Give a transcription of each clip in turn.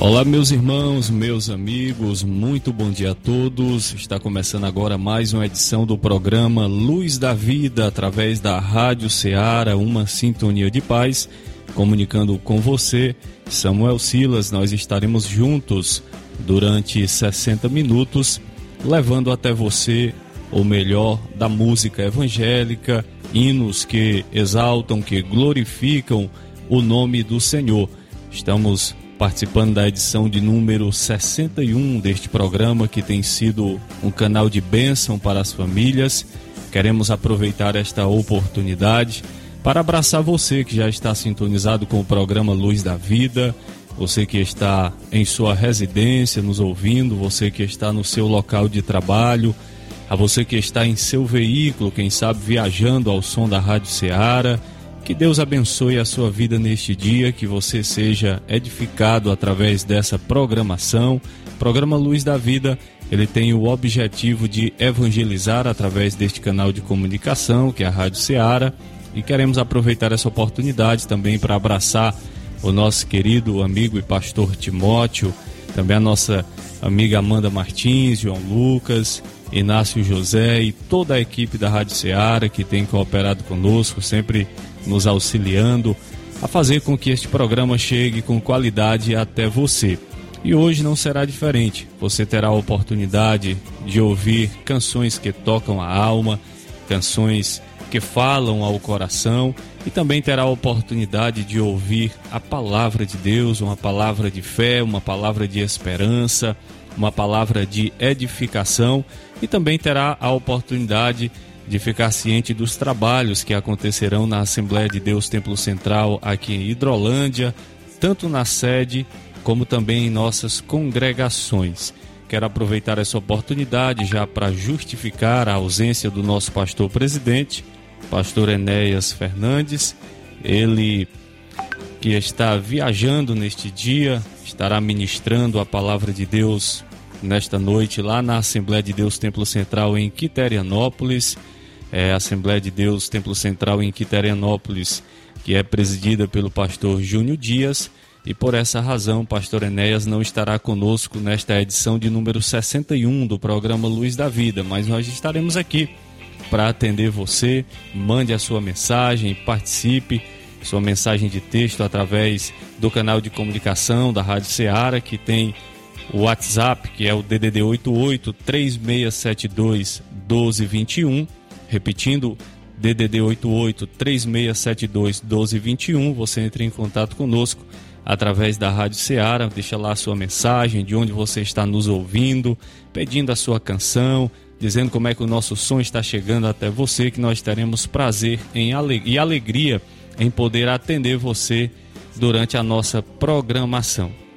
Olá, meus irmãos, meus amigos, muito bom dia a todos. Está começando agora mais uma edição do programa Luz da Vida, através da Rádio Ceará, uma sintonia de paz. Comunicando com você, Samuel Silas, nós estaremos juntos durante 60 minutos, levando até você o melhor da música evangélica, hinos que exaltam, que glorificam o nome do Senhor. Estamos participando da edição de número 61 deste programa, que tem sido um canal de bênção para as famílias. Queremos aproveitar esta oportunidade para abraçar você que já está sintonizado com o programa Luz da Vida, você que está em sua residência nos ouvindo, você que está no seu local de trabalho, a você que está em seu veículo, quem sabe viajando ao som da Rádio Ceará que Deus abençoe a sua vida neste dia, que você seja edificado através dessa programação. Programa Luz da Vida, ele tem o objetivo de evangelizar através deste canal de comunicação, que é a Rádio Ceará, e queremos aproveitar essa oportunidade também para abraçar o nosso querido amigo e pastor Timóteo, também a nossa amiga Amanda Martins, João Lucas, Inácio José e toda a equipe da Rádio Ceará que tem cooperado conosco, sempre nos auxiliando a fazer com que este programa chegue com qualidade até você. E hoje não será diferente. Você terá a oportunidade de ouvir canções que tocam a alma, canções que falam ao coração e também terá a oportunidade de ouvir a palavra de Deus, uma palavra de fé, uma palavra de esperança, uma palavra de edificação e também terá a oportunidade de ficar ciente dos trabalhos que acontecerão na Assembleia de Deus Templo Central aqui em Hidrolândia, tanto na sede como também em nossas congregações. Quero aproveitar essa oportunidade já para justificar a ausência do nosso pastor presidente, pastor Enéas Fernandes. Ele que está viajando neste dia, estará ministrando a palavra de Deus nesta noite lá na Assembleia de Deus Templo Central em Quiterianópolis é, Assembleia de Deus Templo Central em Quiterianópolis, que é presidida pelo pastor Júnior Dias. E por essa razão, pastor Enéas não estará conosco nesta edição de número 61 do programa Luz da Vida, mas nós estaremos aqui para atender você. Mande a sua mensagem, participe, sua mensagem de texto através do canal de comunicação da Rádio Ceará, que tem o WhatsApp, que é o DDD 88 3672 1221 Repetindo, DDD 88 3672 1221, você entra em contato conosco através da Rádio Ceará, deixa lá a sua mensagem, de onde você está nos ouvindo, pedindo a sua canção, dizendo como é que o nosso som está chegando até você, que nós teremos prazer em e alegria em poder atender você durante a nossa programação.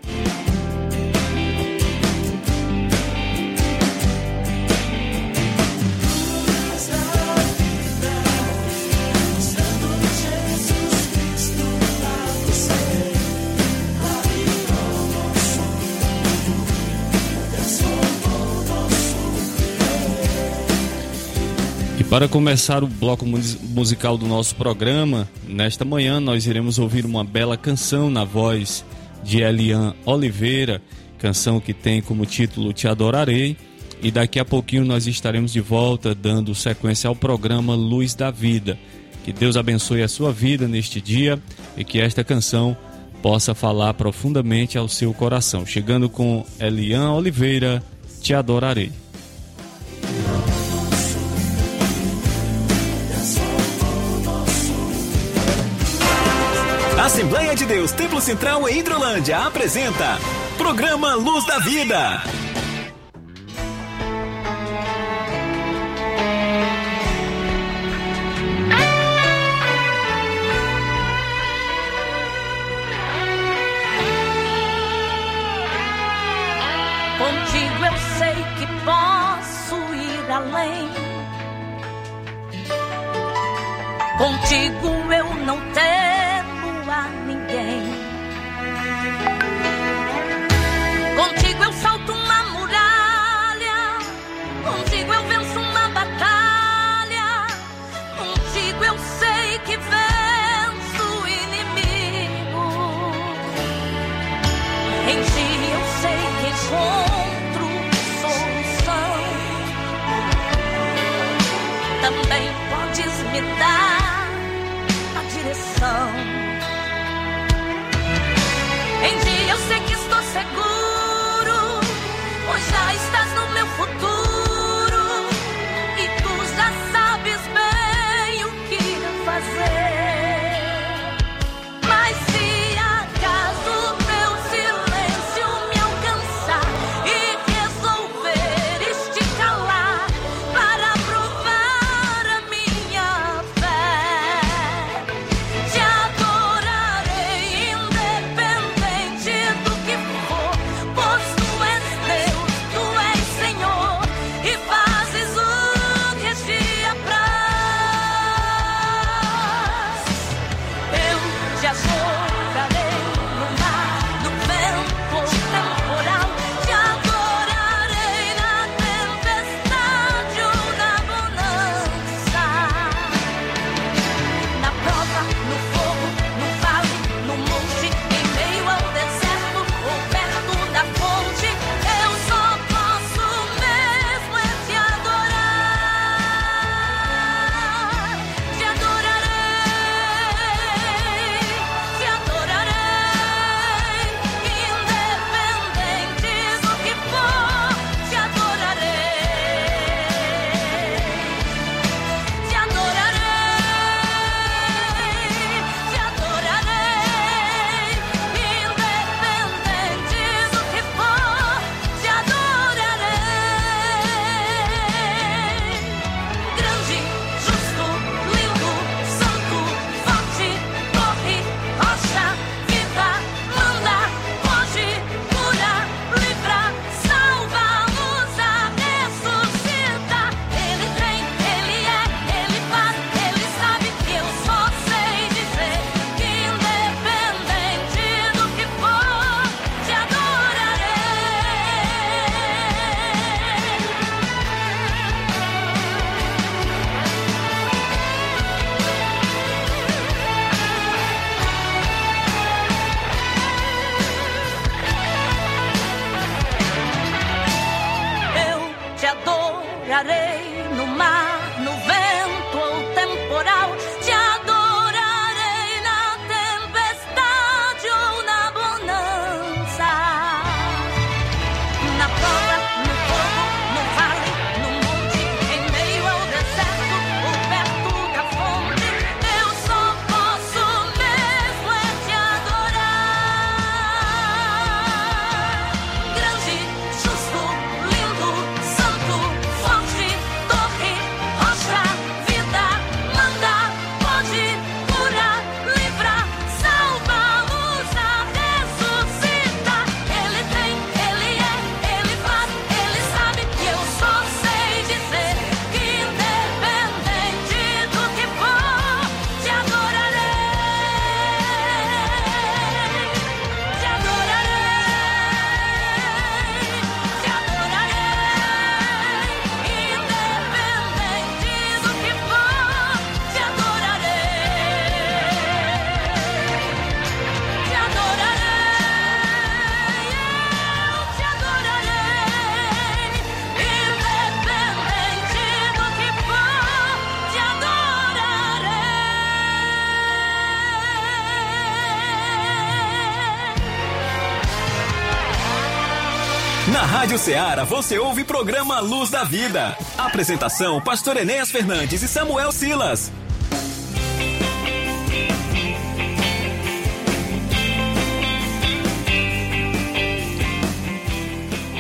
Para começar o bloco musical do nosso programa, nesta manhã nós iremos ouvir uma bela canção na voz de Elian Oliveira, canção que tem como título Te Adorarei. E daqui a pouquinho nós estaremos de volta dando sequência ao programa Luz da Vida. Que Deus abençoe a sua vida neste dia e que esta canção possa falar profundamente ao seu coração. Chegando com Elian Oliveira, Te Adorarei. Assembleia de Deus Templo Central em Hidrolândia apresenta Programa Luz da Vida. Contigo eu sei que posso ir além. Contigo eu não tenho Rádio Ceará você ouve programa Luz da Vida. Apresentação: Pastor Enéas Fernandes e Samuel Silas.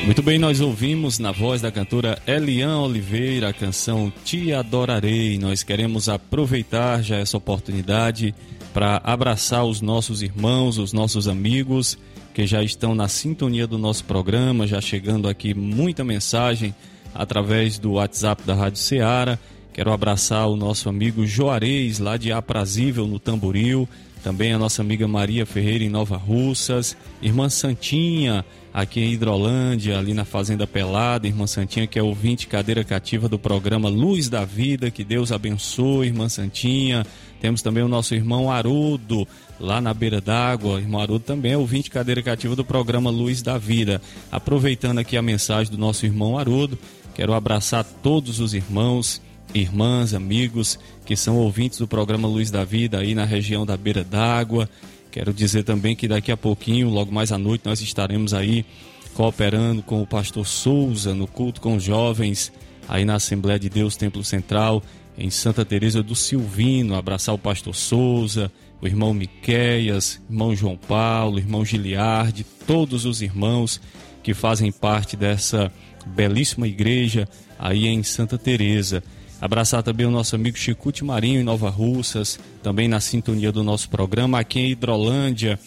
Muito bem, nós ouvimos na voz da cantora Elian Oliveira a canção Te Adorarei. Nós queremos aproveitar já essa oportunidade para abraçar os nossos irmãos, os nossos amigos que já estão na sintonia do nosso programa, já chegando aqui muita mensagem através do WhatsApp da Rádio Ceará. Quero abraçar o nosso amigo Juarez, lá de Aprazível, no Tamboril. Também a nossa amiga Maria Ferreira, em Nova Russas. Irmã Santinha, aqui em Hidrolândia, ali na Fazenda Pelada. Irmã Santinha, que é ouvinte cadeira cativa do programa Luz da Vida. Que Deus abençoe, Irmã Santinha. Temos também o nosso irmão Arudo, lá na beira d'água. Irmão Arudo também é ouvinte cadeira cativa do programa Luz da Vida. Aproveitando aqui a mensagem do nosso irmão Arudo, quero abraçar todos os irmãos, irmãs, amigos que são ouvintes do programa Luz da Vida aí na região da beira d'água. Quero dizer também que daqui a pouquinho, logo mais à noite, nós estaremos aí cooperando com o pastor Souza no culto com os jovens aí na Assembleia de Deus Templo Central em Santa Teresa do Silvino, abraçar o pastor Souza, o irmão Miqueias, irmão João Paulo, irmão Giliardi, todos os irmãos que fazem parte dessa belíssima igreja aí em Santa Teresa. Abraçar também o nosso amigo Chicute Marinho em Nova Russas, também na sintonia do nosso programa. Aqui em Hidrolândia,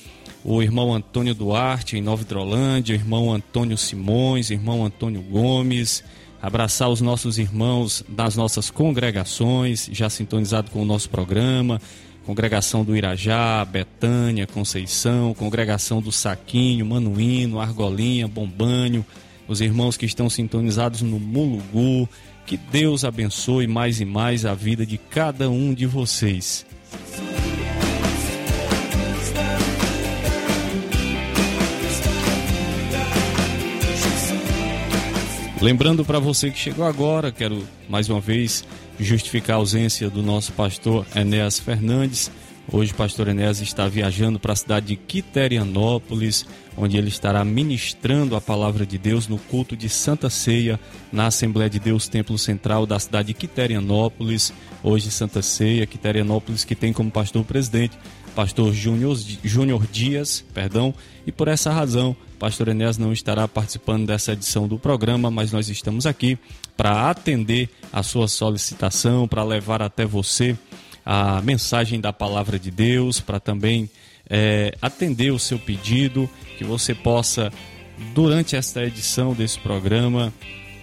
o irmão Antônio Duarte em Nova Hidrolândia, o irmão Antônio Simões, irmão Antônio Gomes. Abraçar os nossos irmãos das nossas congregações, já sintonizado com o nosso programa. Congregação do Irajá, Betânia, Conceição, Congregação do Saquinho, Manuíno, Argolinha, Bombanho, os irmãos que estão sintonizados no Mulugu, que Deus abençoe mais e mais a vida de cada um de vocês. Lembrando para você que chegou agora, quero mais uma vez justificar a ausência do nosso pastor Enéas Fernandes. Hoje o pastor Enéas está viajando para a cidade de Quiterianópolis, onde ele estará ministrando a palavra de Deus no culto de Santa Ceia na Assembleia de Deus Templo Central da cidade de Quiterianópolis. Hoje Santa Ceia, Quiterianópolis, que tem como pastor presidente pastor Júnior Dias, perdão, e por essa razão, pastor Enéas não estará participando dessa edição do programa, mas nós estamos aqui para atender a sua solicitação, para levar até você a mensagem da palavra de Deus, para também é, atender o seu pedido, que você possa, durante esta edição desse programa,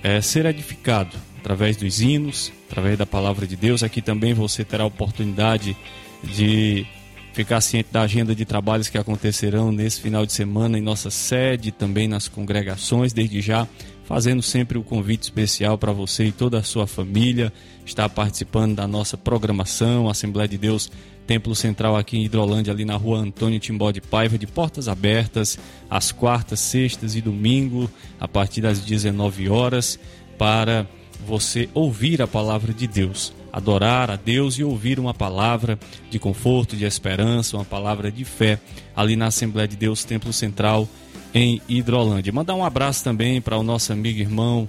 é, ser edificado através dos hinos, através da palavra de Deus. Aqui também você terá a oportunidade de ficar ciente da agenda de trabalhos que acontecerão nesse final de semana em nossa sede, também nas congregações, desde já fazendo sempre o um convite especial para você e toda a sua família estar participando da nossa programação, Assembleia de Deus Templo Central aqui em Hidrolândia, ali na rua Antônio Timbó de Paiva, de portas abertas, às quartas, sextas e domingo, a partir das 19 horas, para você ouvir a palavra de Deus, adorar a Deus e ouvir uma palavra de conforto, de esperança, uma palavra de fé, ali na Assembleia de Deus Templo Central em Hidrolândia. Mandar um abraço também para o nosso amigo e irmão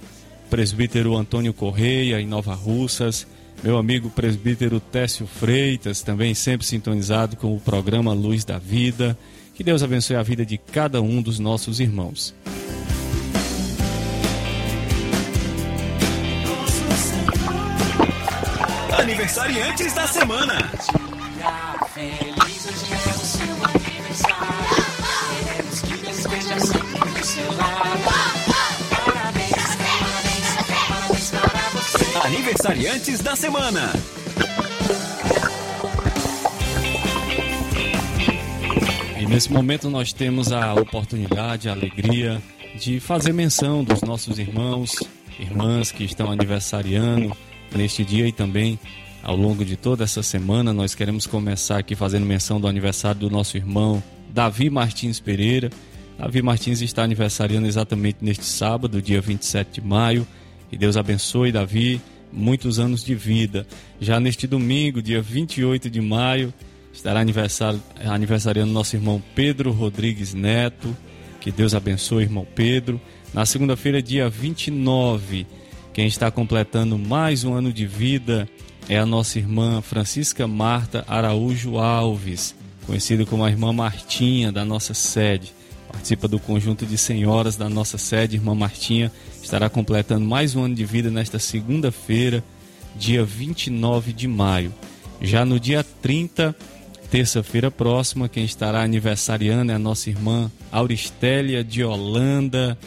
presbítero Antônio Correia, em Nova Russas, meu amigo presbítero Técio Freitas, também sempre sintonizado com o programa Luz da Vida. Que Deus abençoe a vida de cada um dos nossos irmãos. Aniversariantes da semana. Feliz seu aniversário. Queremos que parabéns, parabéns para você. Aniversariantes da semana. E nesse momento nós temos a oportunidade, a alegria de fazer menção dos nossos irmãos, irmãs que estão aniversariando neste dia e também ao longo de toda essa semana. Nós queremos começar aqui fazendo menção do aniversário do nosso irmão Davi Martins Pereira. Davi Martins está aniversariando exatamente neste sábado, dia 27 de maio. E Deus abençoe, Davi, muitos anos de vida. Já neste domingo, dia 28 de maio, estará aniversariando nosso irmão Pedro Rodrigues Neto. Que Deus abençoe, irmão Pedro. Na segunda-feira, dia 29, quem está completando mais um ano de vida é a nossa irmã Francisca Marta Araújo Alves, conhecida como a irmã Martinha da nossa sede. Participa do conjunto de senhoras da nossa sede. Irmã Martinha estará completando mais um ano de vida nesta segunda-feira, dia 29 de maio. Já no dia 30, terça-feira próxima, quem estará aniversariando é a nossa irmã Auristélia de Holanda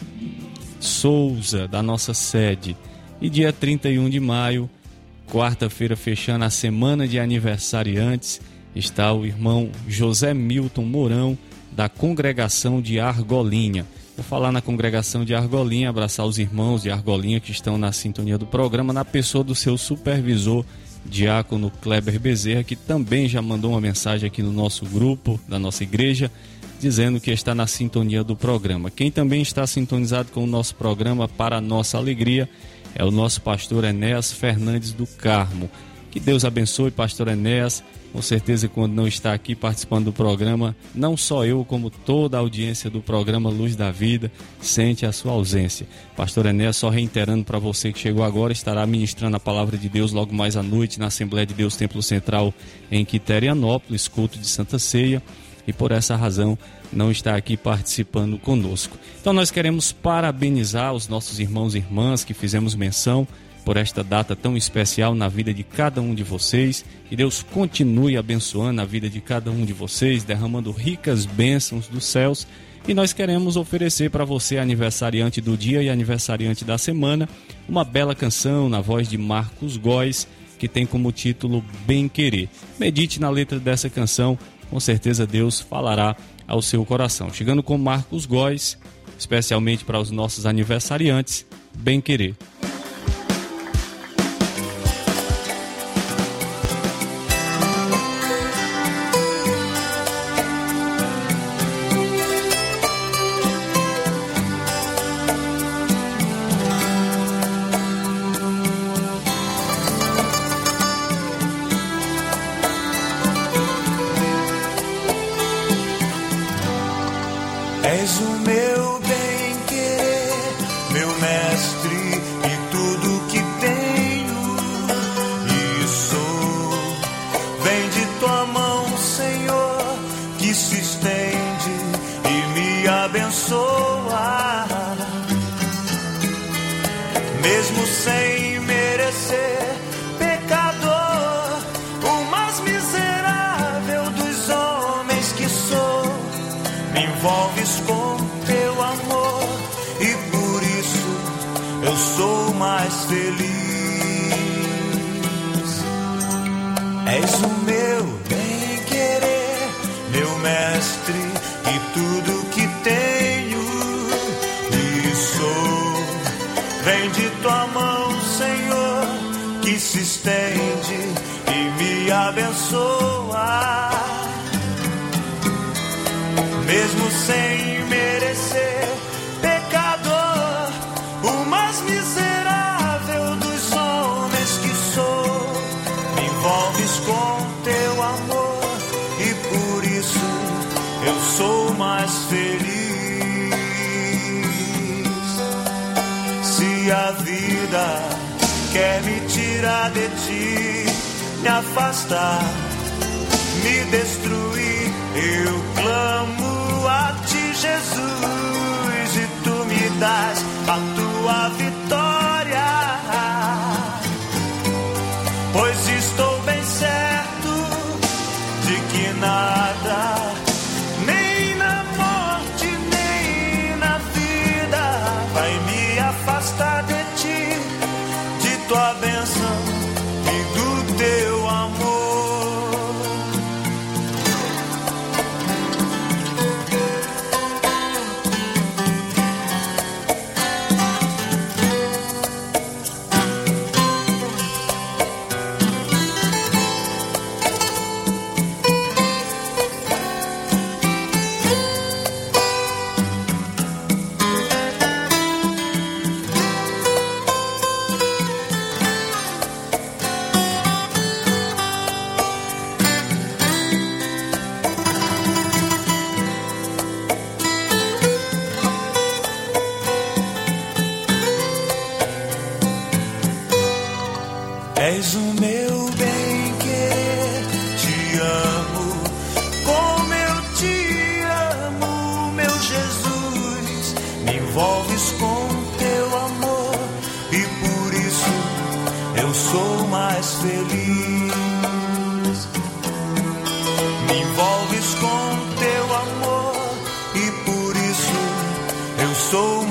Souza, da nossa sede. E dia 31 de maio, quarta-feira, fechando a semana de aniversariantes, está o irmão José Milton Mourão, da congregação de Argolinha. Vou falar na congregação de Argolinha, abraçar os irmãos de Argolinha que estão na sintonia do programa, na pessoa do seu supervisor, diácono Kleber Bezerra, que também já mandou uma mensagem aqui no nosso grupo da nossa igreja, dizendo que está na sintonia do programa. Quem também está sintonizado com o nosso programa, para nossa alegria, é o nosso pastor Enéas Fernandes do Carmo. Que Deus abençoe, pastor Enéas. Com certeza, quando não está aqui participando do programa, não só eu, como toda a audiência do programa Luz da Vida, sente a sua ausência. Pastor Enéas, só reiterando para você que chegou agora, estará ministrando a palavra de Deus logo mais à noite na Assembleia de Deus Templo Central em Quiterianópolis, culto de Santa Ceia e por essa razão não está aqui participando conosco. Então nós queremos parabenizar os nossos irmãos e irmãs que fizemos menção por esta data tão especial na vida de cada um de vocês. Que Deus continue abençoando a vida de cada um de vocês, derramando ricas bênçãos dos céus. E nós queremos oferecer para você, aniversariante do dia e aniversariante da semana, uma bela canção na voz de Marcos Góes, que tem como título Bem Querer. Medite na letra dessa canção, com certeza Deus falará ao seu coração. Chegando com Marcos Góes, especialmente para os nossos aniversariantes, Bem Querer. Envolves com teu amor e por isso eu sou mais feliz. Se a vida quer me tirar de ti, me afastar me destruir. Eu clamo a ti, Jesus, e tu me das a tua vitória. De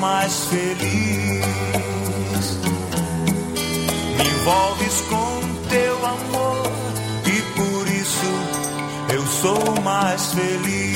mais feliz. envolves com teu amor e por isso eu sou mais feliz.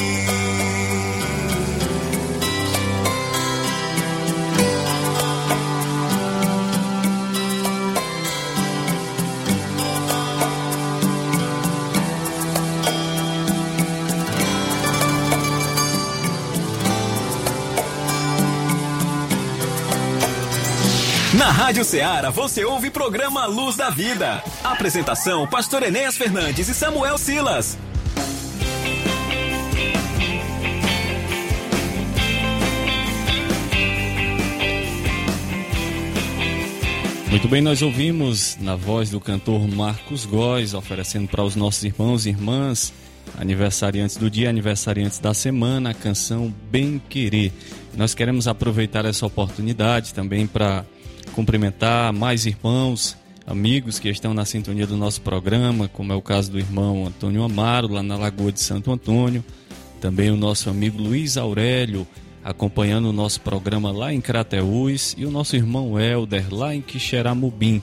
Rádio Ceará você ouve programa Luz da Vida. Apresentação: Pastor Enéas Fernandes e Samuel Silas. Muito bem, nós ouvimos na voz do cantor Marcos Góes, oferecendo para os nossos irmãos e irmãs, aniversariantes do dia, aniversariantes da semana, a canção Bem Querer. Nós queremos aproveitar essa oportunidade também para cumprimentar mais irmãos, amigos que estão na sintonia do nosso programa, como é o caso do irmão Antônio Amaro, lá na Lagoa de Santo Antônio, também o nosso amigo Luiz Aurélio, acompanhando o nosso programa lá em Crateús, e o nosso irmão Helder, lá em Quixeramobim.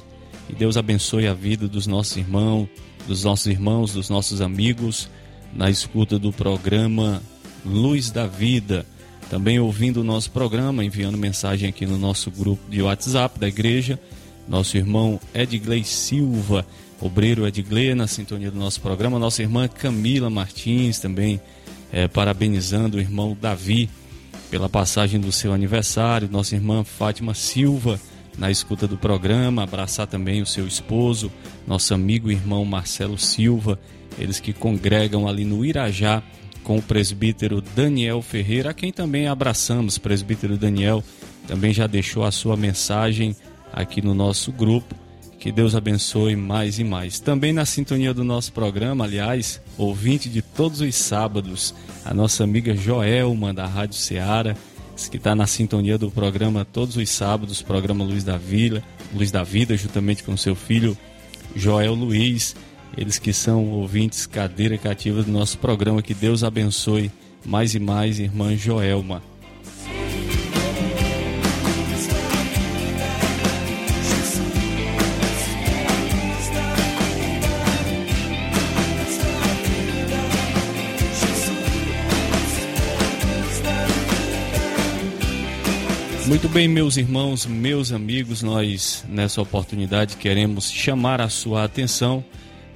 E Deus abençoe a vida dos nossos irmãos, dos nossos irmãos, dos nossos amigos, na escuta do programa Luz da Vida. Também ouvindo o nosso programa, enviando mensagem aqui no nosso grupo de WhatsApp da igreja, nosso irmão Edgley Silva, obreiro Edgley, na sintonia do nosso programa, nossa irmã Camila Martins também, eh, parabenizando o irmão Davi pela passagem do seu aniversário, nossa irmã Fátima Silva na escuta do programa, abraçar também o seu esposo, nosso amigo e irmão Marcelo Silva, eles que congregam ali no Irajá com o presbítero Daniel Ferreira, a quem também abraçamos, presbítero Daniel, também já deixou a sua mensagem aqui no nosso grupo. Que Deus abençoe mais e mais. Também na sintonia do nosso programa, aliás, ouvinte de todos os sábados, a nossa amiga Joelma da Rádio Ceará, que está na sintonia do programa todos os sábados, programa Luz da Vila, Luz da Vida, juntamente com seu filho Joel Luiz, eles que são ouvintes cadeira cativa do nosso programa. Que Deus abençoe mais e mais, irmã Joelma. Muito bem, meus irmãos, meus amigos, nós nessa oportunidade queremos chamar a sua atenção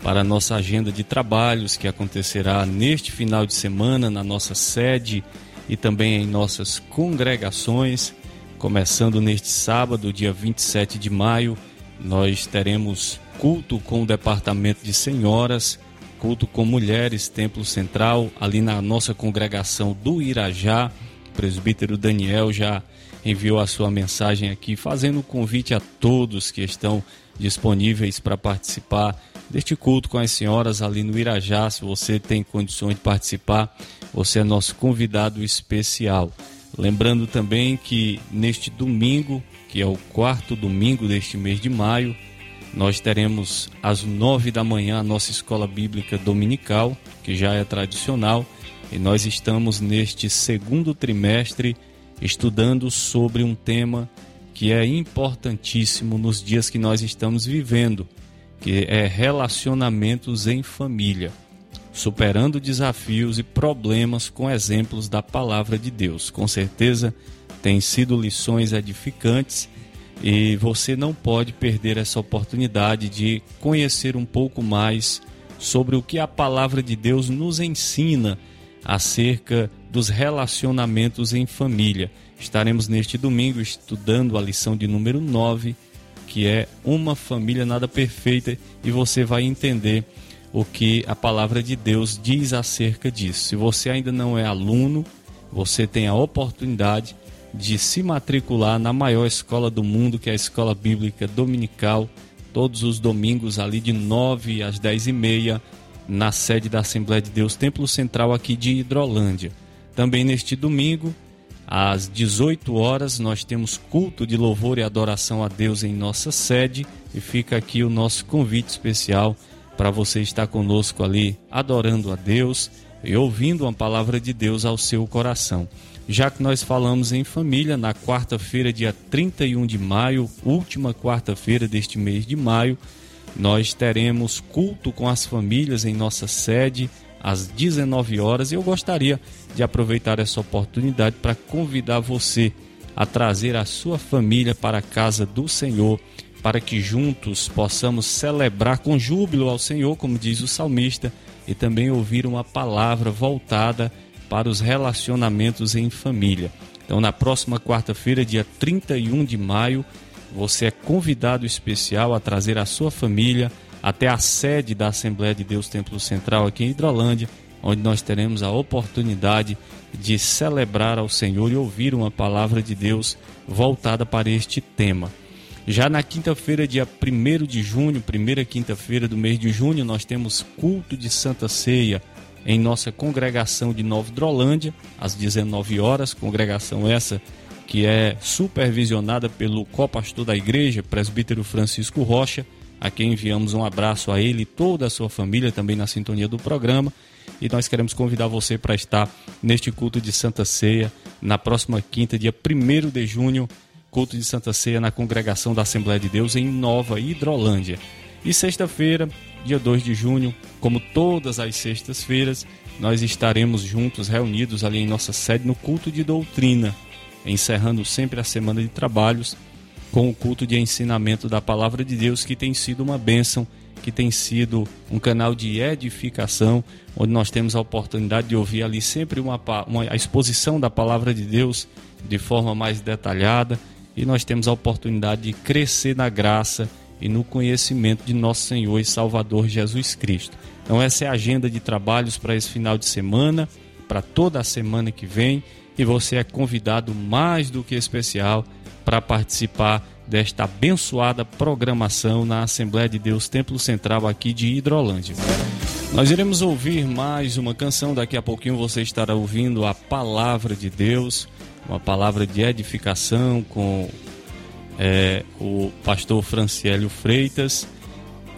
para a nossa agenda de trabalhos que acontecerá neste final de semana na nossa sede e também em nossas congregações. Começando neste sábado, dia 27 de maio, nós teremos culto com o departamento de senhoras, culto com mulheres, templo central, ali na nossa congregação do Irajá. O presbítero Daniel já enviou a sua mensagem aqui, fazendo um convite a todos que estão disponíveis para participar deste culto com as senhoras ali no Irajá. Se você tem condições de participar, você é nosso convidado especial. Lembrando também que neste domingo, que é o quarto domingo deste mês de maio, nós teremos às nove da manhã a nossa escola bíblica dominical, que já é tradicional, e nós estamos neste segundo trimestre estudando sobre um tema que é importantíssimo nos dias que nós estamos vivendo, que é relacionamentos em família, superando desafios e problemas com exemplos da palavra de Deus. Com certeza tem sido lições edificantes e você não pode perder essa oportunidade de conhecer um pouco mais sobre o que a palavra de Deus nos ensina acerca dos relacionamentos em família. Estaremos neste domingo estudando a lição de número 9, que é Uma Família Nada Perfeita, e você vai entender o que a palavra de Deus diz acerca disso. Se você ainda não é aluno, você tem a oportunidade de se matricular na maior escola do mundo, que é a Escola Bíblica Dominical, todos os domingos ali de 9 às 10 e meia, na sede da Assembleia de Deus, Templo Central aqui de Hidrolândia. Também neste domingo, às 18 horas, nós temos culto de louvor e adoração a Deus em nossa sede e fica aqui o nosso convite especial para você estar conosco ali adorando a Deus e ouvindo uma palavra de Deus ao seu coração. Já que nós falamos em família, na quarta-feira, dia 31 de maio, última quarta-feira deste mês de maio, nós teremos culto com as famílias em nossa sede às 19 horas. E eu gostaria de aproveitar essa oportunidade para convidar você a trazer a sua família para a casa do Senhor, para que juntos possamos celebrar com júbilo ao Senhor, como diz o salmista, e também ouvir uma palavra voltada para os relacionamentos em família. Então, na próxima quarta-feira, dia 31 de maio, você é convidado especial a trazer a sua família até a sede da Assembleia de Deus Templo Central aqui em Hidrolândia, onde nós teremos a oportunidade de celebrar ao Senhor e ouvir uma palavra de Deus voltada para este tema. Já na quinta-feira, dia 1 de junho, primeira quinta-feira do mês de junho, nós temos culto de Santa Ceia em nossa congregação de Nova Hidrolândia, às 19 horas, congregação essa que é supervisionada pelo co-pastor da igreja, presbítero Francisco Rocha, a quem enviamos um abraço a ele e toda a sua família também na sintonia do programa. E nós queremos convidar você para estar neste culto de Santa Ceia na próxima quinta, dia 1 de junho, culto de Santa Ceia na congregação da Assembleia de Deus em Nova Hidrolândia. E sexta-feira, dia 2 de junho, como todas as sextas-feiras, nós estaremos juntos, reunidos ali em nossa sede no culto de doutrina, encerrando sempre a semana de trabalhos com o culto de ensinamento da palavra de Deus, que tem sido uma bênção, que tem sido um canal de edificação, onde nós temos a oportunidade de ouvir ali sempre uma, uma a exposição da palavra de Deus de forma mais detalhada e nós temos a oportunidade de crescer na graça e no conhecimento de nosso Senhor e Salvador Jesus Cristo. Então essa é a agenda de trabalhos para esse final de semana, para toda a semana que vem, e você é convidado mais do que especial para participar desta abençoada programação na Assembleia de Deus Templo Central aqui de Hidrolândia. Nós iremos ouvir mais uma canção, daqui a pouquinho você estará ouvindo a palavra de Deus, uma palavra de edificação com é, o pastor Franciélio Freitas.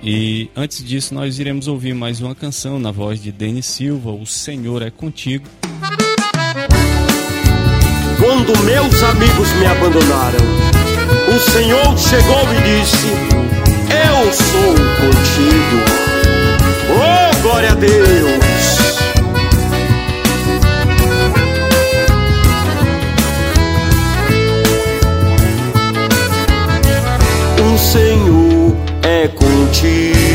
E antes disso, nós iremos ouvir mais uma canção na voz de Denis Silva, O Senhor é Contigo. Quando meus amigos me abandonaram, o Senhor chegou e disse: Eu sou contigo. Oh, glória a Deus! O Senhor é contigo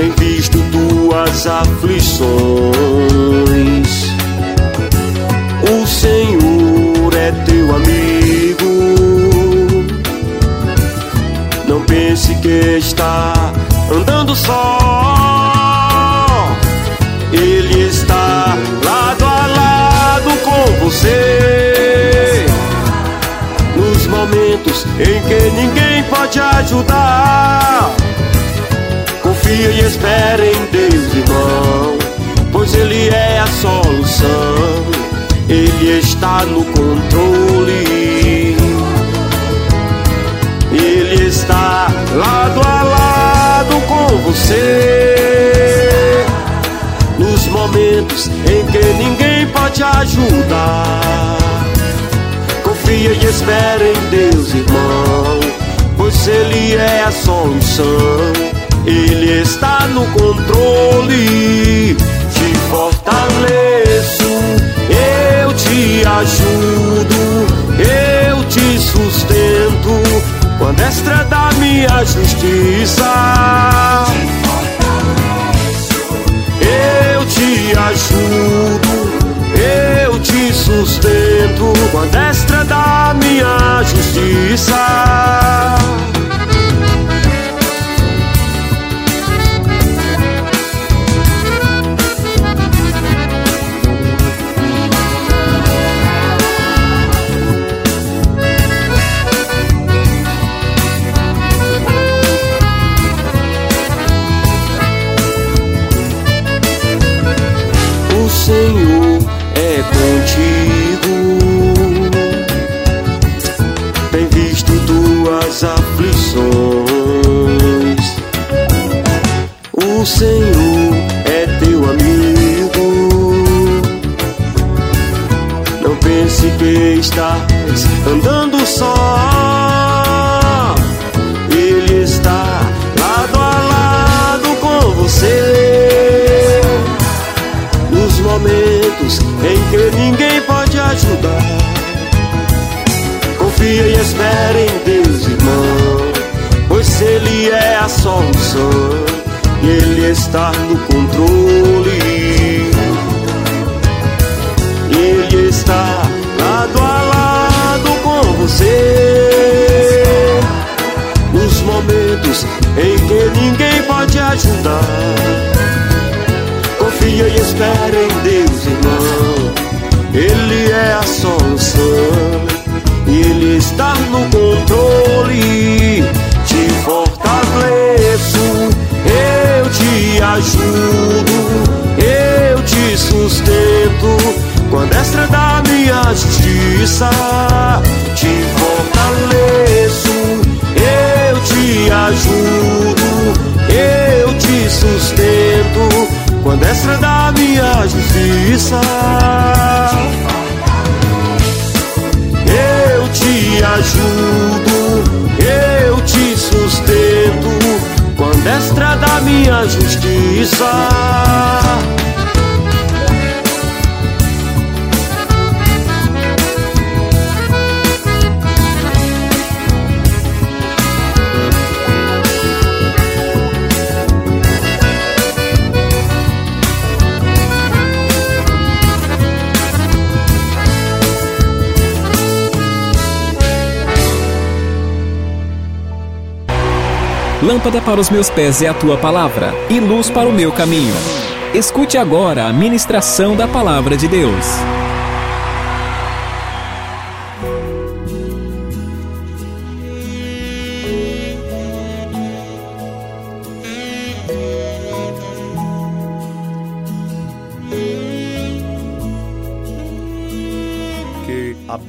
tem visto tuas aflições. Amigo. Não pense que está andando só. Ele está lado a lado com você. Nos momentos em que ninguém pode ajudar. Confia e espera em Deus, irmão, pois Ele é a solução. Ele está no controle. Ele está lado a lado com você. Nos momentos em que ninguém pode ajudar. Confia e espera em Deus, irmão, pois Ele é a solução. Ele está no controle. Te fortaleço, eu te ajudo, eu te sustento a destra da minha justiça. Eu te ajudo, eu te sustento a destra da minha justiça. E espere em Deus, irmão, pois Ele é a solução e Ele está no controle. Ele está lado a lado com você. Nos momentos em que ninguém pode ajudar. Confia e espera em te ajudo, eu te sustento com a destra da minha justiça. Te fortaleço, eu te ajudo, eu te sustento com a destra da minha justiça. Eu te ajudo, destra da minha justiça. Lâmpada para os meus pés é a tua palavra e luz para o meu caminho. Escute agora a ministração da palavra de Deus.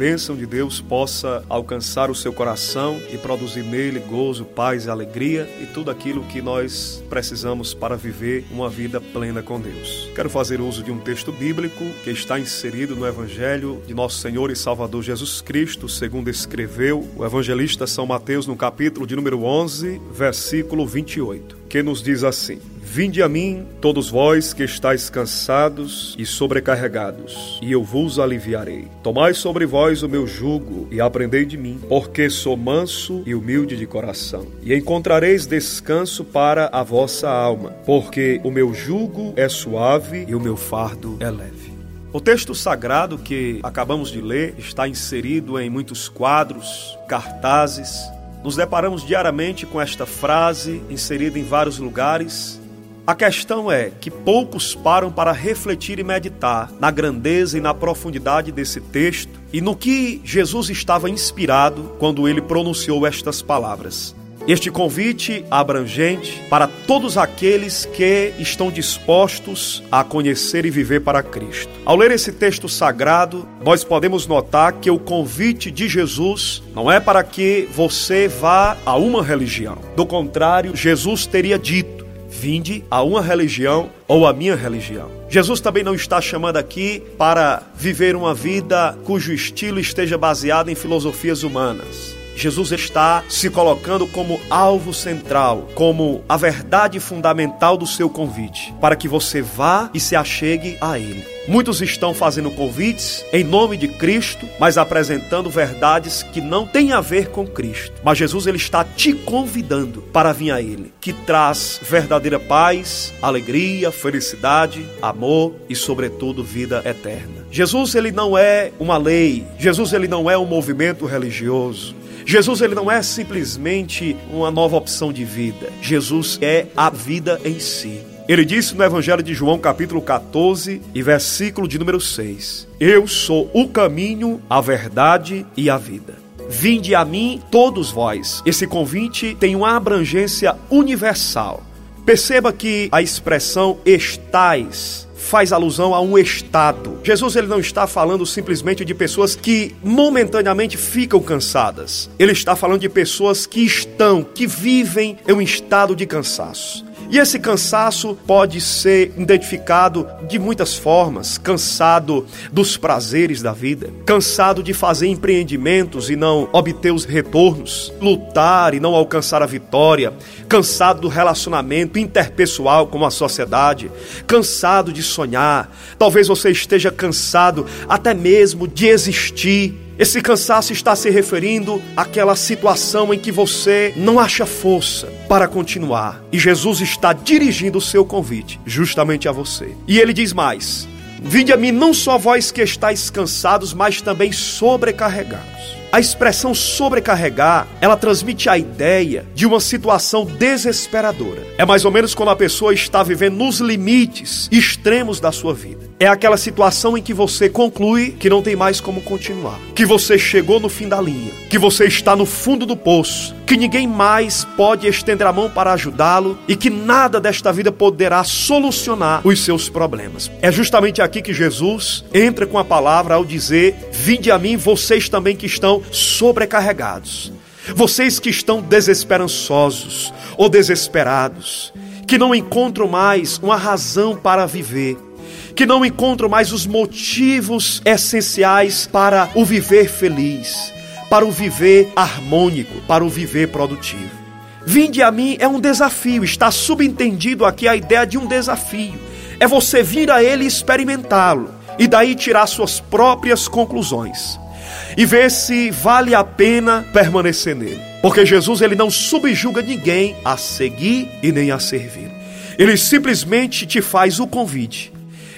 Bênção de Deus possa alcançar o seu coração e produzir nele gozo, paz alegria e tudo aquilo que nós precisamos para viver uma vida plena com Deus. Quero fazer uso de um texto bíblico que está inserido no Evangelho de nosso Senhor e Salvador Jesus Cristo, segundo escreveu o evangelista São Mateus no capítulo de número 11, versículo 28, que nos diz assim: Vinde a mim, todos vós que estáis cansados e sobrecarregados, e eu vos aliviarei. Tomai sobre vós o meu jugo e aprendei de mim, porque sou manso e humilde de coração, e encontrareis descanso para a vossa alma, porque o meu jugo é suave e o meu fardo é leve. O texto sagrado que acabamos de ler está inserido em muitos quadros, cartazes. Nos deparamos diariamente com esta frase inserida em vários lugares a questão é que poucos param para refletir e meditar na grandeza e na profundidade desse texto e no que Jesus estava inspirado quando ele pronunciou estas palavras. Este convite abrangente para todos aqueles que estão dispostos a conhecer e viver para Cristo. Ao ler esse texto sagrado, nós podemos notar que o convite de Jesus não é para que você vá a uma religião. Do contrário, Jesus teria dito: Vinde a uma religião ou a minha religião. Jesus também não está chamando aqui para viver uma vida cujo estilo esteja baseado em filosofias humanas. Jesus está se colocando como alvo central, como a verdade fundamental do seu convite, para que você vá e se achegue a Ele. Muitos estão fazendo convites em nome de Cristo, mas apresentando verdades que não têm a ver com Cristo. Mas Jesus ele está te convidando para vir a Ele, que traz verdadeira paz, alegria, felicidade, amor e, sobretudo, vida eterna. Jesus ele não é uma lei, Jesus ele não é um movimento religioso. Jesus ele não é simplesmente uma nova opção de vida. Jesus é a vida em si. Ele disse no Evangelho de João, capítulo 14 e versículo de número 6: Eu sou o caminho, a verdade e a vida. Vinde a mim, todos vós. Esse convite tem uma abrangência universal. Perceba que a expressão estais faz alusão a um estado. Jesus ele não está falando simplesmente de pessoas que momentaneamente ficam cansadas. Ele está falando de pessoas que estão, que vivem em um estado de cansaço. E esse cansaço pode ser identificado de muitas formas: cansado dos prazeres da vida, cansado de fazer empreendimentos e não obter os retornos, lutar e não alcançar a vitória, cansado do relacionamento interpessoal com a sociedade, cansado de sonhar. Talvez você esteja cansado até mesmo de existir. Esse cansaço está se referindo àquela situação em que você não acha força para continuar. E Jesus está dirigindo o seu convite justamente a você. E ele diz mais: Vinde a mim não só vós que estáis cansados, mas também sobrecarregados. A expressão sobrecarregar, ela transmite a ideia de uma situação desesperadora. É mais ou menos quando a pessoa está vivendo nos limites extremos da sua vida. É aquela situação em que você conclui que não tem mais como continuar, que você chegou no fim da linha, que você está no fundo do poço, que ninguém mais pode estender a mão para ajudá-lo e que nada desta vida poderá solucionar os seus problemas. É justamente aqui que Jesus entra com a palavra ao dizer: Vinde a mim, vocês também que estão sobrecarregados, vocês que estão desesperançosos ou desesperados, que não encontram mais uma razão para viver que não encontram mais os motivos essenciais para o viver feliz, para o viver harmônico, para o viver produtivo. Vinde a mim é um desafio, está subentendido aqui a ideia de um desafio. É você vir a ele e experimentá-lo e daí tirar suas próprias conclusões e ver se vale a pena permanecer nele. Porque Jesus ele não subjuga ninguém a seguir e nem a servir. Ele simplesmente te faz o convite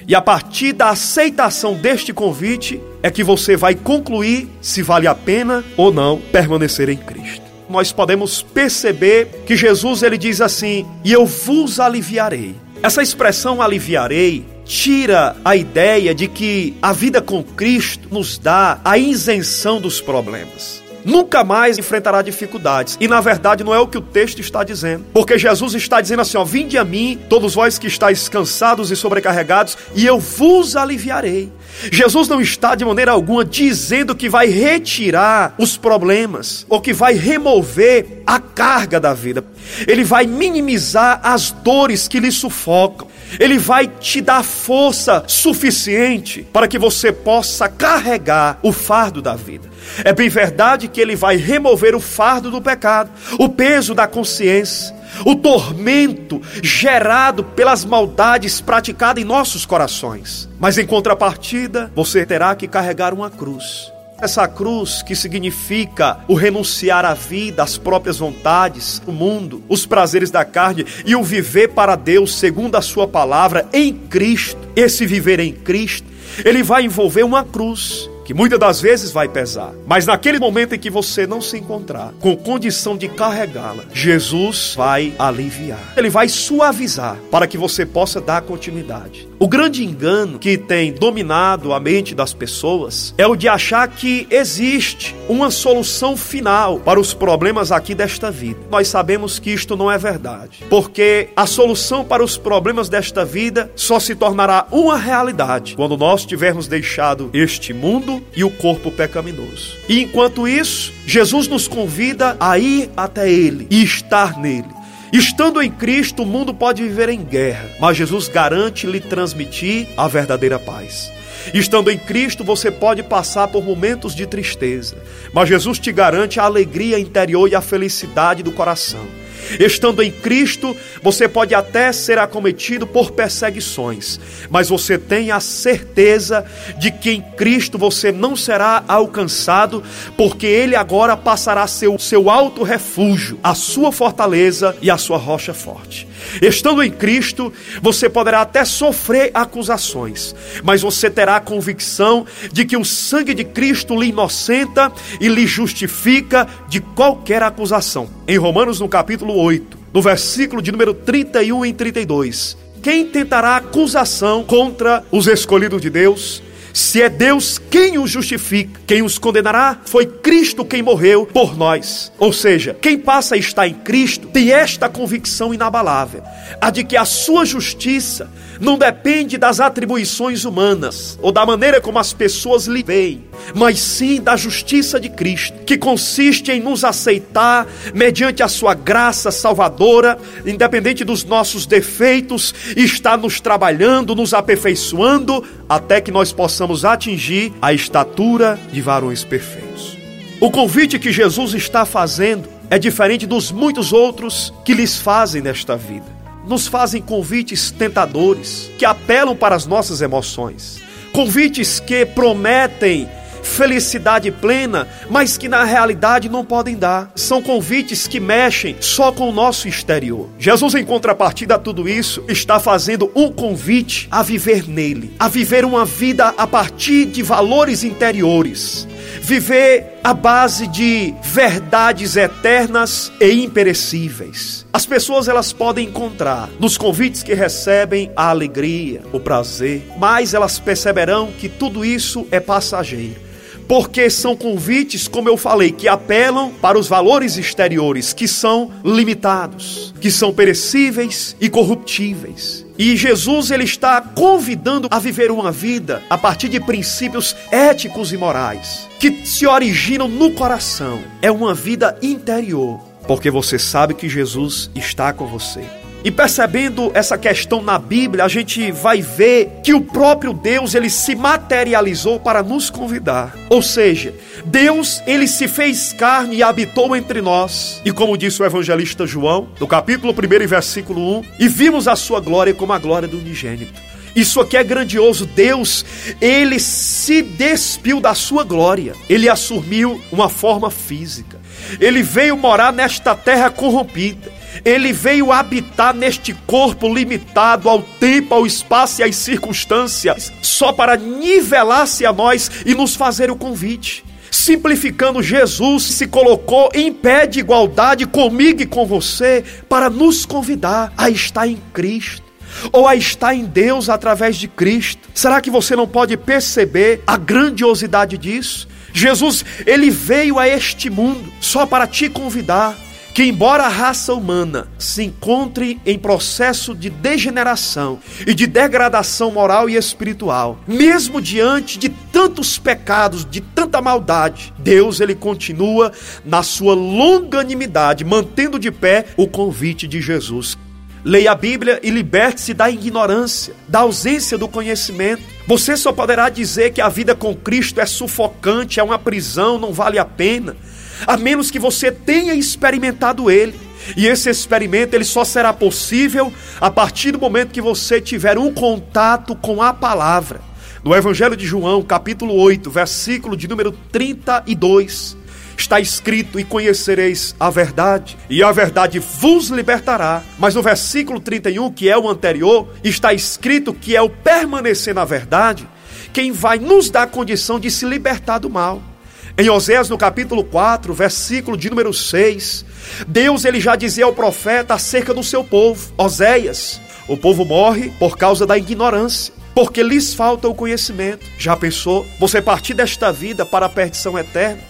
e a partir da aceitação deste convite é que você vai concluir se vale a pena ou não permanecer em Cristo. Nós podemos perceber que Jesus ele diz assim: "E eu vos aliviarei". Essa expressão aliviarei tira a ideia de que a vida com Cristo nos dá a isenção dos problemas nunca mais enfrentará dificuldades. E na verdade não é o que o texto está dizendo. Porque Jesus está dizendo assim: ó, vinde a mim, todos vós que estáis cansados e sobrecarregados, e eu vos aliviarei. Jesus não está de maneira alguma dizendo que vai retirar os problemas ou que vai remover a carga da vida. Ele vai minimizar as dores que lhe sufocam. Ele vai te dar força suficiente para que você possa carregar o fardo da vida. É bem verdade que ele vai remover o fardo do pecado, o peso da consciência, o tormento gerado pelas maldades praticadas em nossos corações. Mas em contrapartida, você terá que carregar uma cruz. Essa cruz que significa o renunciar à vida, às próprias vontades, o mundo, os prazeres da carne e o viver para Deus segundo a sua palavra em Cristo. Esse viver em Cristo, ele vai envolver uma cruz que muitas das vezes vai pesar, mas naquele momento em que você não se encontrar com condição de carregá-la, Jesus vai aliviar, ele vai suavizar para que você possa dar continuidade. O grande engano que tem dominado a mente das pessoas é o de achar que existe uma solução final para os problemas aqui desta vida. Nós sabemos que isto não é verdade, porque a solução para os problemas desta vida só se tornará uma realidade quando nós tivermos deixado este mundo e o corpo pecaminoso. E enquanto isso, Jesus nos convida a ir até Ele e estar nele. Estando em Cristo, o mundo pode viver em guerra, mas Jesus garante lhe transmitir a verdadeira paz. Estando em Cristo, você pode passar por momentos de tristeza, mas Jesus te garante a alegria interior e a felicidade do coração. Estando em Cristo, você pode até ser acometido por perseguições, mas você tem a certeza de que em Cristo você não será alcançado, porque Ele agora passará a ser o seu alto refúgio, a sua fortaleza e a sua rocha forte. Estando em Cristo, você poderá até sofrer acusações, mas você terá a convicção de que o sangue de Cristo lhe inocenta e lhe justifica de qualquer acusação. Em Romanos, no capítulo 8, no versículo de número 31 e 32, quem tentará acusação contra os escolhidos de Deus? Se é Deus quem os justifica, quem os condenará, foi Cristo quem morreu por nós. Ou seja, quem passa a estar em Cristo tem esta convicção inabalável, a de que a sua justiça não depende das atribuições humanas ou da maneira como as pessoas lhe veem, mas sim da justiça de Cristo, que consiste em nos aceitar mediante a sua graça salvadora, independente dos nossos defeitos, e está nos trabalhando, nos aperfeiçoando, até que nós possamos atingir a estatura de varões perfeitos. O convite que Jesus está fazendo é diferente dos muitos outros que lhes fazem nesta vida nos fazem convites tentadores, que apelam para as nossas emoções, convites que prometem felicidade plena, mas que na realidade não podem dar. São convites que mexem só com o nosso exterior. Jesus, em contrapartida a tudo isso, está fazendo um convite a viver nele, a viver uma vida a partir de valores interiores, viver à base de verdades eternas e imperecíveis. As pessoas elas podem encontrar nos convites que recebem a alegria, o prazer, mas elas perceberão que tudo isso é passageiro porque são convites, como eu falei, que apelam para os valores exteriores que são limitados, que são perecíveis e corruptíveis. E Jesus ele está convidando a viver uma vida a partir de princípios éticos e morais que se originam no coração. É uma vida interior, porque você sabe que Jesus está com você. E percebendo essa questão na Bíblia, a gente vai ver que o próprio Deus, ele se materializou para nos convidar. Ou seja, Deus, ele se fez carne e habitou entre nós. E como disse o evangelista João, no capítulo 1 versículo 1, e vimos a sua glória como a glória do unigênito. Isso aqui é grandioso. Deus, ele se despiu da sua glória. Ele assumiu uma forma física. Ele veio morar nesta terra corrompida. Ele veio habitar neste corpo limitado ao tempo, ao espaço e às circunstâncias, só para nivelar-se a nós e nos fazer o convite. Simplificando, Jesus se colocou em pé de igualdade comigo e com você para nos convidar a estar em Cristo ou a estar em Deus através de Cristo. Será que você não pode perceber a grandiosidade disso? Jesus, ele veio a este mundo só para te convidar que, embora a raça humana se encontre em processo de degeneração e de degradação moral e espiritual, mesmo diante de tantos pecados, de tanta maldade, Deus ele continua na sua longanimidade, mantendo de pé o convite de Jesus. Leia a Bíblia e liberte-se da ignorância, da ausência do conhecimento. Você só poderá dizer que a vida com Cristo é sufocante, é uma prisão, não vale a pena a menos que você tenha experimentado ele. E esse experimento ele só será possível a partir do momento que você tiver um contato com a palavra. No Evangelho de João, capítulo 8, versículo de número 32, está escrito: E conhecereis a verdade, e a verdade vos libertará. Mas no versículo 31, que é o anterior, está escrito que é o permanecer na verdade quem vai nos dar condição de se libertar do mal. Em Oséias, no capítulo 4, versículo de número 6, Deus ele já dizia ao profeta acerca do seu povo, Oséias, o povo morre por causa da ignorância, porque lhes falta o conhecimento. Já pensou você partir desta vida para a perdição eterna?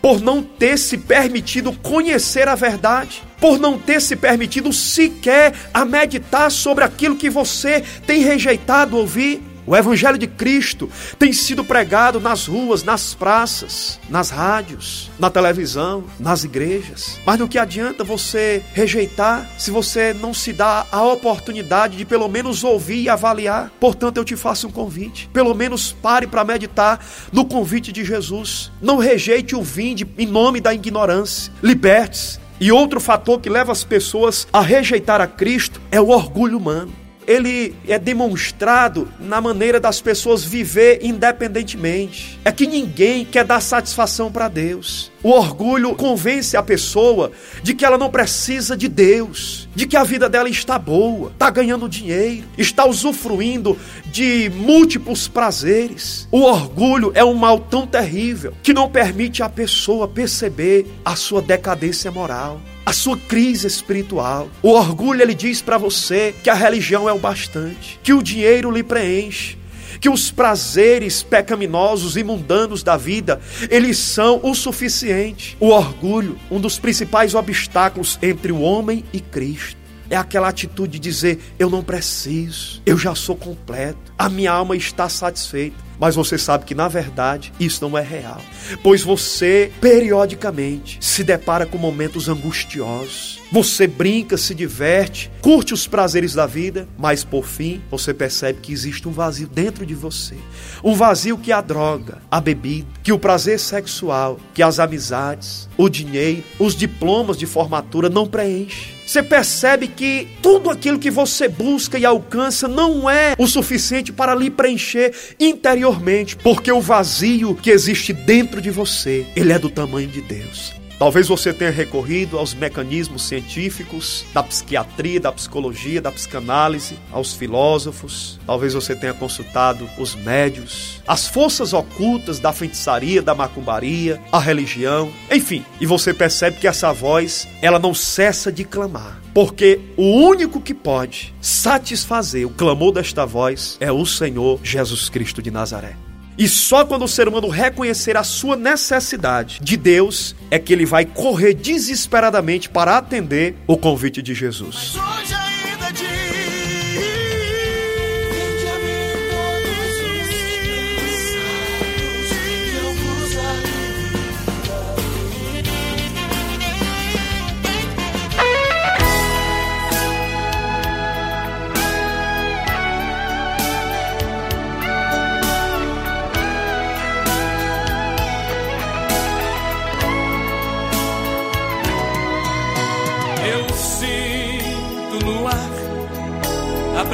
Por não ter se permitido conhecer a verdade, por não ter se permitido sequer a meditar sobre aquilo que você tem rejeitado ouvir. O Evangelho de Cristo tem sido pregado nas ruas, nas praças, nas rádios, na televisão, nas igrejas. Mas no que adianta você rejeitar se você não se dá a oportunidade de pelo menos ouvir e avaliar? Portanto, eu te faço um convite. Pelo menos pare para meditar no convite de Jesus. Não rejeite o vinde em nome da ignorância. Liberte-se. E outro fator que leva as pessoas a rejeitar a Cristo é o orgulho humano ele é demonstrado na maneira das pessoas viver independentemente. É que ninguém quer dar satisfação para Deus. O orgulho convence a pessoa de que ela não precisa de Deus, de que a vida dela está boa, está ganhando dinheiro, está usufruindo de múltiplos prazeres. O orgulho é um mal tão terrível que não permite a pessoa perceber a sua decadência moral a sua crise espiritual. O orgulho ele diz para você que a religião é o bastante, que o dinheiro lhe preenche que os prazeres pecaminosos e mundanos da vida, eles são o suficiente. O orgulho, um dos principais obstáculos entre o homem e Cristo. É aquela atitude de dizer: eu não preciso, eu já sou completo, a minha alma está satisfeita. Mas você sabe que na verdade isso não é real, pois você periodicamente se depara com momentos angustiosos. Você brinca, se diverte, curte os prazeres da vida, mas por fim você percebe que existe um vazio dentro de você. Um vazio que a droga, a bebida, que o prazer sexual, que as amizades, o dinheiro, os diplomas de formatura não preenchem. Você percebe que tudo aquilo que você busca e alcança não é o suficiente para lhe preencher interiormente, porque o vazio que existe dentro de você, ele é do tamanho de Deus. Talvez você tenha recorrido aos mecanismos científicos da psiquiatria, da psicologia, da psicanálise, aos filósofos. Talvez você tenha consultado os médios, as forças ocultas da feitiçaria, da macumbaria, a religião, enfim. E você percebe que essa voz, ela não cessa de clamar. Porque o único que pode satisfazer o clamor desta voz é o Senhor Jesus Cristo de Nazaré. E só quando o ser humano reconhecer a sua necessidade de Deus é que ele vai correr desesperadamente para atender o convite de Jesus.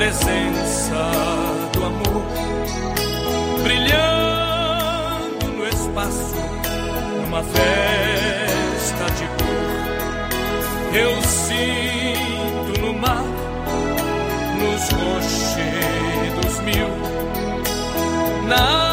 Presença do amor brilhando no espaço numa festa de cor. Eu sinto no mar, nos rochedos mil, na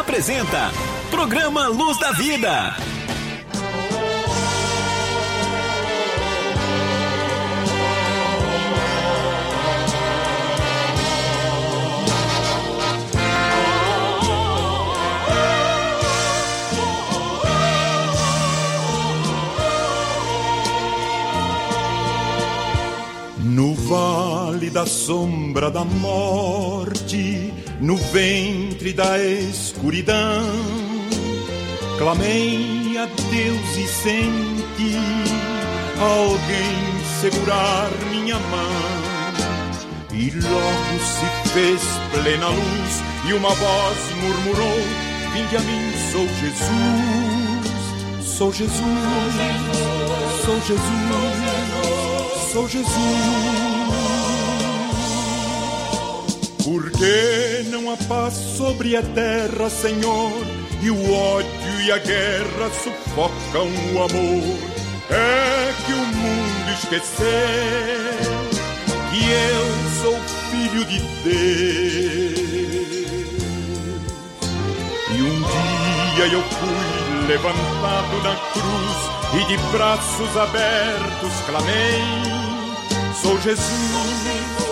apresenta Programa Luz da Vida. Sombra da morte, no ventre da escuridão, clamei a Deus e senti alguém segurar minha mão. E logo se fez plena luz e uma voz murmurou: Vinde a mim, sou Jesus, sou Jesus, sou Jesus, sou Jesus. Por que não há paz sobre a terra, Senhor? E o ódio e a guerra sufocam o amor. É que o mundo esqueceu que eu sou filho de Deus. E um dia eu fui levantado na cruz e de braços abertos clamei: Sou Jesus,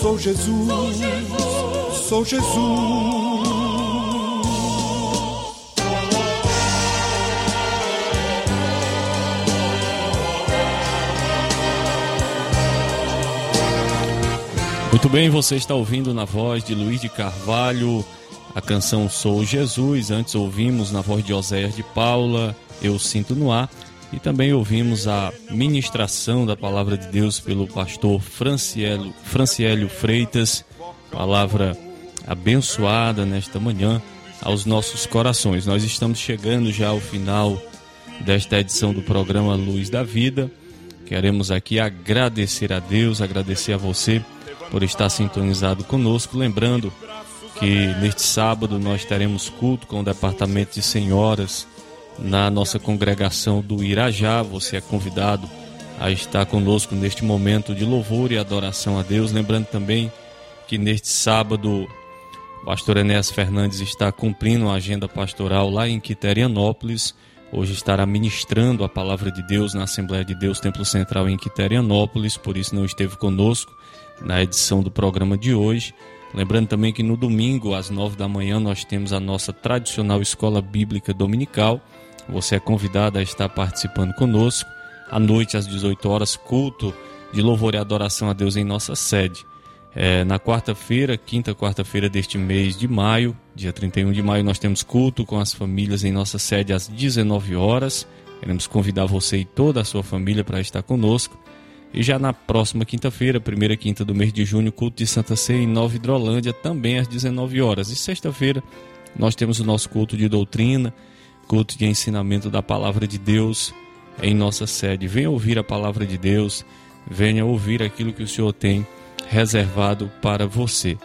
sou Jesus, sou Jesus. Muito bem, você está ouvindo na voz de Luiz de Carvalho a canção Sou Jesus. Antes ouvimos na voz de Oséias de Paula, Eu Sinto no Ar. E também ouvimos a ministração da palavra de Deus pelo pastor Francielo, Franciélio Freitas. Palavra abençoada nesta manhã aos nossos corações. Nós estamos chegando já ao final desta edição do programa Luz da Vida. Queremos aqui agradecer a Deus, agradecer a você por estar sintonizado conosco. Lembrando que neste sábado nós teremos culto com o Departamento de Senhoras na nossa congregação do Irajá. Você é convidado a estar conosco neste momento de louvor e adoração a Deus. Lembrando também que neste sábado o pastor Enéas Fernandes está cumprindo a agenda pastoral lá em Quiterianópolis. Hoje estará ministrando a palavra de Deus na Assembleia de Deus Templo Central em Quiterianópolis, por isso não esteve conosco na edição do programa de hoje. Lembrando também que no domingo, às nove da manhã, nós temos a nossa tradicional escola bíblica dominical. Você é convidado a estar participando conosco. À noite, às 18 horas, culto de louvor e adoração a Deus em nossa sede. É, na quarta-feira, quinta quarta-feira deste mês de maio, dia 31 de maio, nós temos culto com as famílias em nossa sede às 19 horas. Queremos convidar você e toda a sua família para estar conosco. E já na próxima quinta-feira, primeira quinta do mês de junho, culto de Santa Ceia em Nova Hidrolândia, também às 19 horas. E sexta-feira, nós temos o nosso culto de doutrina, culto de ensinamento da palavra de Deus em nossa sede. Venha ouvir a palavra de Deus, venha ouvir aquilo que o Senhor tem reservado para você.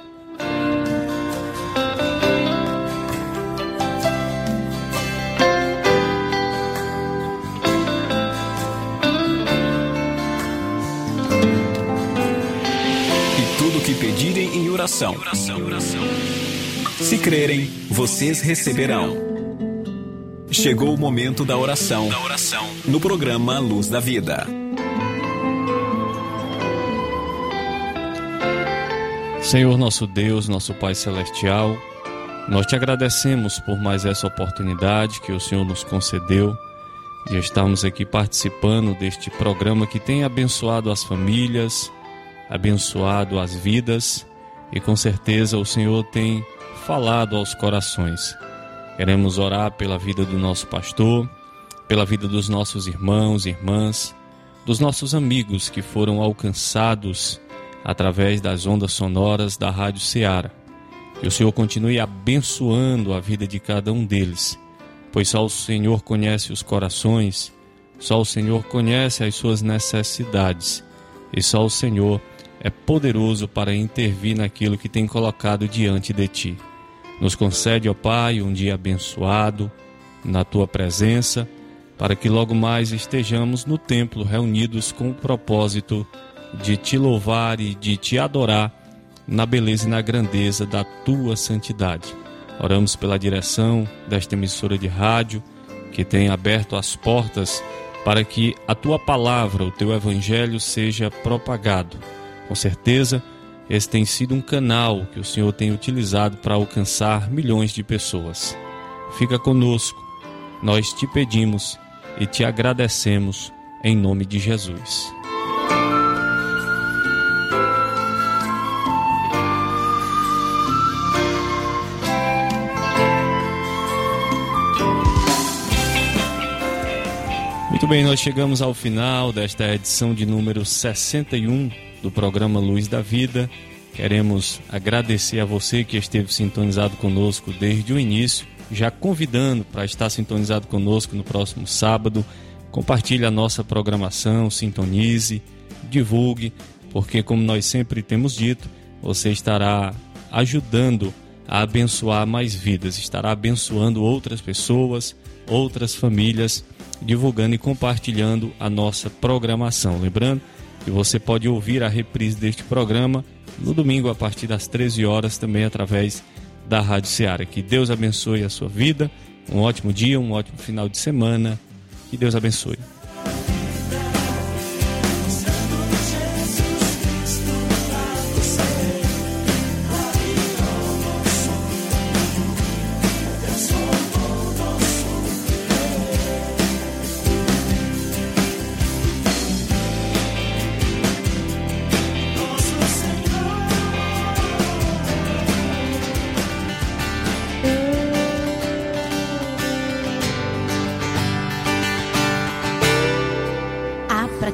E tudo que pedirem em oração. Se crerem, vocês receberão. Chegou o momento da oração. No programa Luz da Vida. Senhor nosso Deus, nosso Pai Celestial, nós te agradecemos por mais essa oportunidade que o Senhor nos concedeu de estarmos aqui participando deste programa que tem abençoado as famílias, abençoado as vidas e com certeza o Senhor tem falado aos corações. Queremos orar pela vida do nosso pastor, pela vida dos nossos irmãos e irmãs, dos nossos amigos que foram alcançados através das ondas sonoras da Rádio Ceará. Que o Senhor continue abençoando a vida de cada um deles, pois só o Senhor conhece os corações, só o Senhor conhece as suas necessidades e só o Senhor é poderoso para intervir naquilo que tem colocado diante de ti. Nos concede, ó Pai, um dia abençoado na tua presença, para que logo mais estejamos no templo reunidos com o propósito de te louvar e de te adorar na beleza e na grandeza da tua santidade. Oramos pela direção desta emissora de rádio, que tem aberto as portas para que a tua palavra, o teu evangelho seja propagado. Com certeza, esse tem sido um canal que o Senhor tem utilizado para alcançar milhões de pessoas. Fica conosco, nós te pedimos e te agradecemos em nome de Jesus. Muito bem, nós chegamos ao final desta edição de número 61 do programa Luz da Vida. Queremos agradecer a você que esteve sintonizado conosco desde o início, já convidando para estar sintonizado conosco no próximo sábado. Compartilhe a nossa programação, sintonize, divulgue, porque como nós sempre temos dito, você estará ajudando a abençoar mais vidas, estará abençoando outras pessoas, outras famílias, divulgando e compartilhando a nossa programação. Lembrando que você pode ouvir a reprise deste programa no domingo a partir das 13 horas também através da Rádio Ceará. Que Deus abençoe a sua vida, um ótimo dia, um ótimo final de semana. Que Deus abençoe.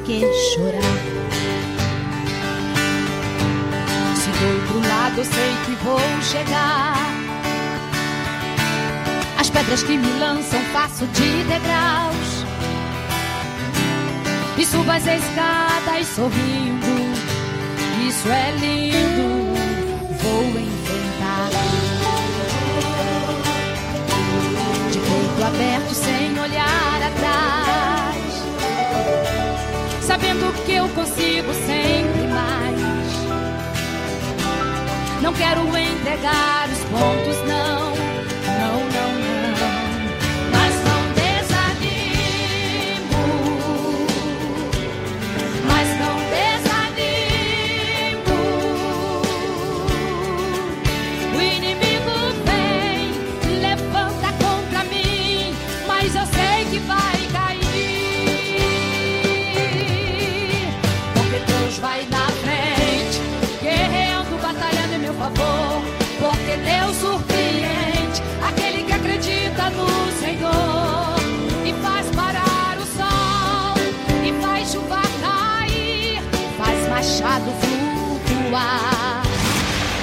Que chorar? Se do outro lado sei que vou chegar. As pedras que me lançam faço de degraus. E subo as escadas sorrindo. Isso é lindo. Vou enfrentar. De peito aberto sem olhar sabendo que eu consigo sempre mais. Não quero entregar os pontos, não,